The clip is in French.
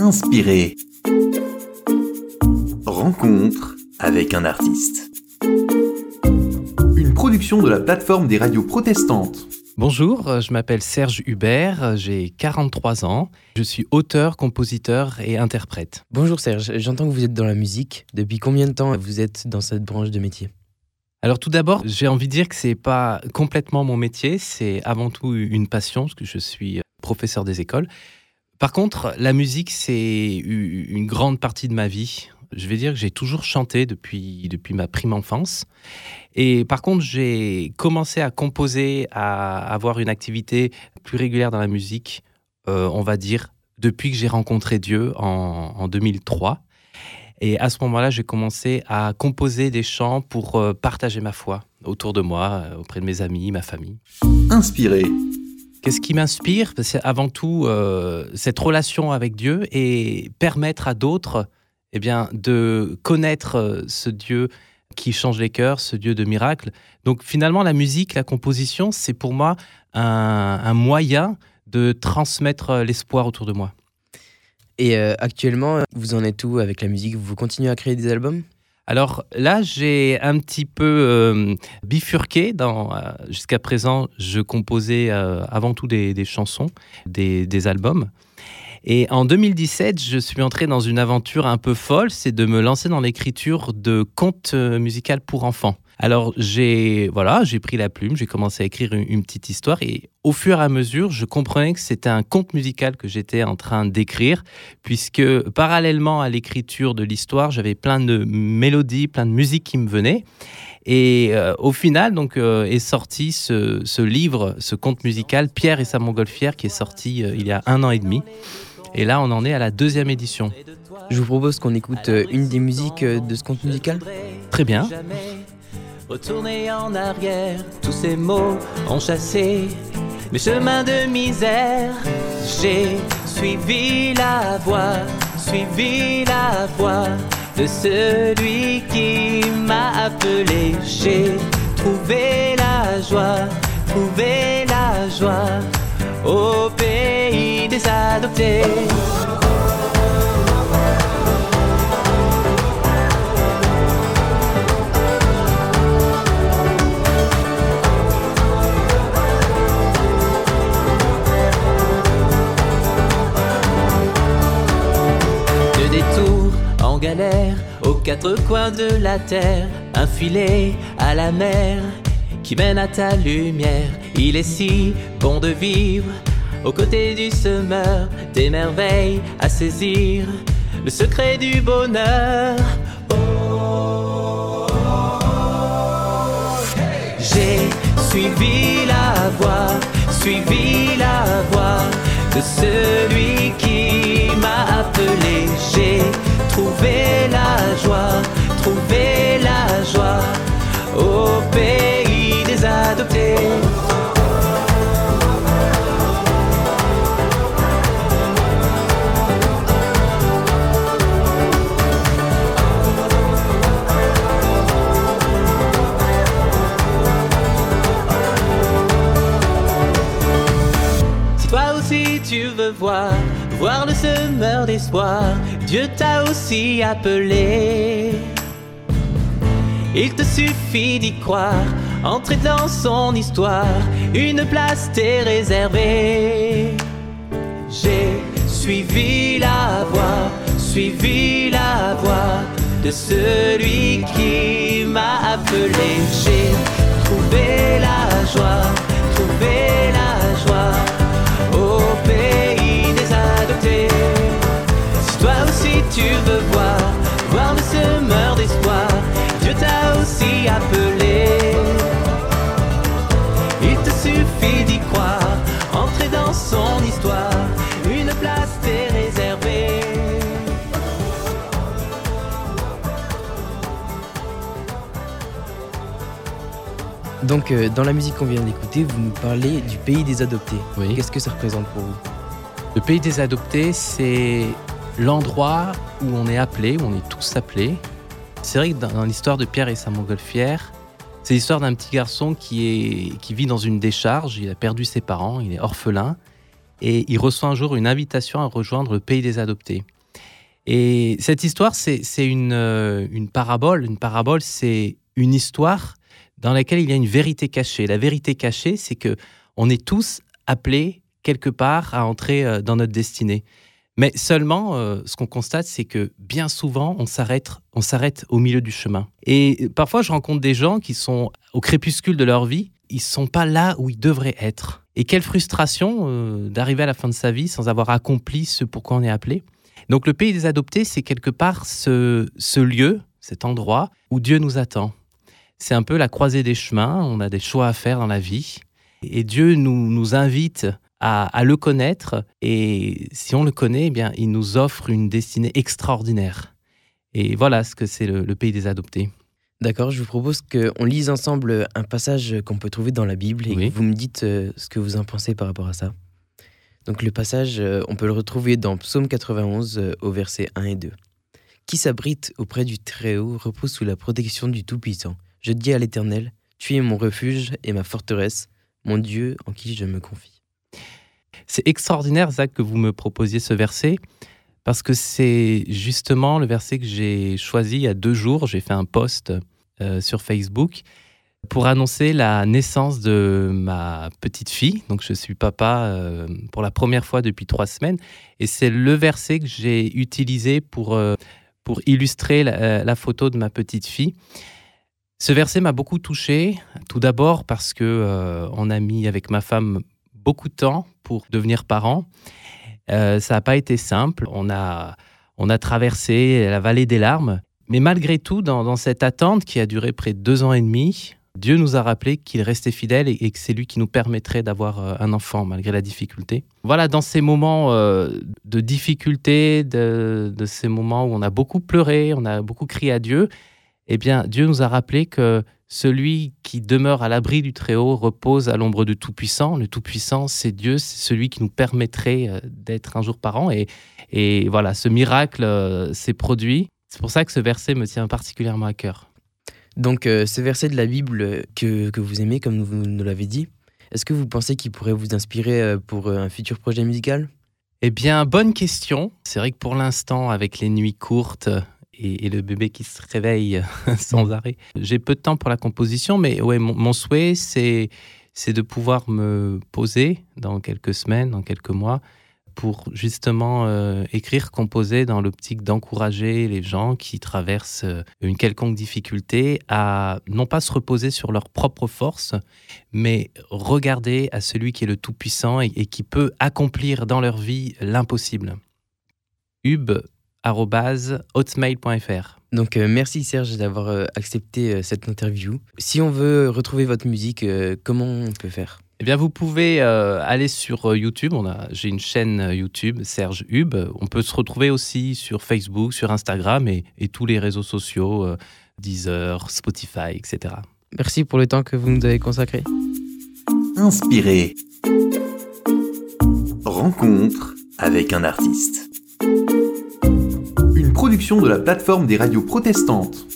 Inspiré. Rencontre avec un artiste. Une production de la plateforme des radios protestantes. Bonjour, euh, je m'appelle Serge Hubert, euh, j'ai 43 ans, je suis auteur, compositeur et interprète. Bonjour Serge, j'entends que vous êtes dans la musique. Depuis combien de temps vous êtes dans cette branche de métier? Alors tout d'abord, j'ai envie de dire que c'est pas complètement mon métier, c'est avant tout une passion parce que je suis professeur des écoles. Par contre, la musique, c'est une grande partie de ma vie. Je vais dire que j'ai toujours chanté depuis, depuis ma prime enfance. Et par contre, j'ai commencé à composer, à avoir une activité plus régulière dans la musique, euh, on va dire, depuis que j'ai rencontré Dieu en, en 2003. Et à ce moment-là, j'ai commencé à composer des chants pour euh, partager ma foi autour de moi, euh, auprès de mes amis, ma famille. Inspiré. Qu'est-ce qui m'inspire? C'est avant tout euh, cette relation avec Dieu et permettre à d'autres eh bien, de connaître euh, ce Dieu qui change les cœurs, ce Dieu de miracles. Donc finalement, la musique, la composition, c'est pour moi un, moyen de transmettre euh, l'espoir autour de moi. Et actuellement, vous en êtes où avec la musique? Vous continuez à créer des albums? Alors là, j'ai un petit peu euh, bifurqué. Euh, jusqu'à présent, je composais euh, avant tout des, chansons, des, albums. Et en 2017, je suis entré dans une aventure un peu folle, c'est de me lancer dans l'écriture de contes musicaux pour enfants. Alors j'ai voilà, j'ai pris la plume, j'ai commencé à écrire une, petite histoire et au fur et à mesure, je comprenais que c'était un conte musical que j'étais en train d'écrire puisque parallèlement à l'écriture de l'histoire, j'avais plein de mélodies, plein de musiques qui me venaient. Et euh, au final, donc, euh, est sorti ce, livre, ce conte musical, Pierre et sa montgolfière, qui est sorti euh, il y a un an et demi. Et là, on en est à la deuxième édition. Je vous propose qu'on écoute une des musiques de ce conte musical. Très bien. Retourner en arrière, tous ces mots ont chassé mes chemins de misère. J'ai suivi la voie, suivi la voie de celui qui m'a appelé. J'ai trouvé la joie, trouvé pays des adoptés. galère aux quatre coins de la terre, un filet à la mer qui mène à ta lumière. Il est si bon de vivre aux côtés du semeur, des merveilles à saisir, le secret du bonheur. Oh, J'ai suivi la voie, suivi la voie de celui qui m'a appelé. J'ai trouver la joie, trouver la joie au pays des adoptés. Voir le semeur d'espoir, Dieu t'a aussi appelé. Il te suffit d'y croire, entrer dans son histoire, une place t'est réservée. J'ai suivi la voie, suivi la voie de celui qui m'a appelé. J'ai trouvé la joie, trouvé la joie tu veux voir, voir le semeur d'espoir, Dieu t'a aussi appelé. Il te suffit d'y croire, entrer dans son histoire, une place t'est réservée. Donc, euh, dans la musique qu'on vient d'écouter, vous nous parlez du pays des adoptés. Oui. Qu'est-ce que ça représente pour vous? Le pays des adoptés, c'est l'endroit où on est appelé, où on est tous appelés. C'est vrai que dans, l'histoire de Pierre et sa montgolfière, c'est l'histoire d'un petit garçon qui, est, qui vit dans une décharge, il a perdu ses parents, il est orphelin, et il reçoit un jour une invitation à rejoindre le pays des adoptés. Et cette histoire, c'est une, euh, une parabole. Une parabole, c'est une histoire dans laquelle il y a une vérité cachée. La vérité cachée, c'est que on est tous appelés quelque part à entrer euh, dans notre destinée. Mais seulement, euh, ce qu'on constate, c'est que bien souvent, on s'arrête, au milieu du chemin. Et parfois, je rencontre des gens qui sont au crépuscule de leur vie, ils sont pas là où ils devraient être. Et quelle frustration euh, d'arriver à la fin de sa vie sans avoir accompli ce pourquoi on est appelé. Donc le pays des adoptés, c'est quelque part ce, lieu, cet endroit où Dieu nous attend. C'est un peu la croisée des chemins, on a des choix à faire dans la vie. Et Dieu nous invite à, le connaître. Et si on le connaît, eh bien, il nous offre une destinée extraordinaire. Et voilà ce que c'est le, pays des adoptés. D'accord, je vous propose qu'on lise ensemble un passage qu'on peut trouver dans la Bible et vous me dites euh, ce que vous en pensez par rapport à ça. Donc le passage, euh, on peut le retrouver dans Psaume 91 euh, au verset 1 et 2. Qui s'abrite auprès du Très-Haut repose sous la protection du Tout-Puissant. Je dis à l'Éternel, tu es mon refuge et ma forteresse, mon Dieu en qui je me confie. C'est extraordinaire, Zach, que vous me proposiez ce verset, parce que c'est justement le verset que j'ai choisi il y a deux jours. J'ai fait un post euh, sur Facebook pour annoncer la naissance de ma petite fille. Donc, je suis papa euh, pour la première fois depuis trois semaines. Et c'est le verset que j'ai utilisé pour, euh, pour illustrer la, photo de ma petite fille. Ce verset m'a beaucoup touché, tout d'abord parce que on a mis avec ma femme beaucoup de temps devenir parent. Euh, ça n'a pas été simple. On a, on a traversé la vallée des larmes. Mais malgré tout, dans, cette attente qui a duré près de deux ans et demi, Dieu nous a rappelé qu'il restait fidèle et, que c'est lui qui nous permettrait d'avoir euh, un enfant malgré la difficulté. Voilà, dans ces moments euh, de difficulté, de, ces moments où on a beaucoup pleuré, on a beaucoup crié à Dieu, eh bien, Dieu nous a rappelé que celui qui demeure à l'abri du Très-Haut repose à l'ombre du Tout-Puissant. Le Tout-Puissant, c'est Dieu, c'est celui qui nous permettrait euh, d'être un jour par an. Et, et voilà, ce miracle euh, s'est produit. C'est pour ça que ce verset me tient particulièrement à cœur. Donc, euh, ce verset de la Bible que, que vous aimez, comme vous nous l'avez dit, est-ce que vous pensez qu'il pourrait vous inspirer pour un futur projet musical? Eh bien, bonne question. C'est vrai que pour l'instant, avec les nuits courtes, et, le bébé qui se réveille sans arrêt. J'ai peu de temps pour la composition, mais ouais, mon, souhait, c'est, c'est de pouvoir me poser dans quelques semaines, dans quelques mois, pour justement euh, écrire, composer dans l'optique d'encourager les gens qui traversent euh, une quelconque difficulté à non pas se reposer sur leurs propres forces, mais regarder à celui qui est le Tout-Puissant et, et qui peut accomplir dans leur vie l'impossible. Hub hotmail.fr. Donc euh, merci Serge d'avoir euh, accepté euh, cette interview. Si on veut retrouver votre musique, comment on peut faire? Eh bien, vous pouvez aller sur YouTube. On a, j'ai une chaîne YouTube, Serge Hub. On peut se retrouver aussi sur Facebook, sur Instagram et, et tous les réseaux sociaux, Deezer, Spotify, etc. Merci pour le temps que vous nous avez consacré. Inspiré. Rencontre avec un artiste production de la plateforme des radios protestantes.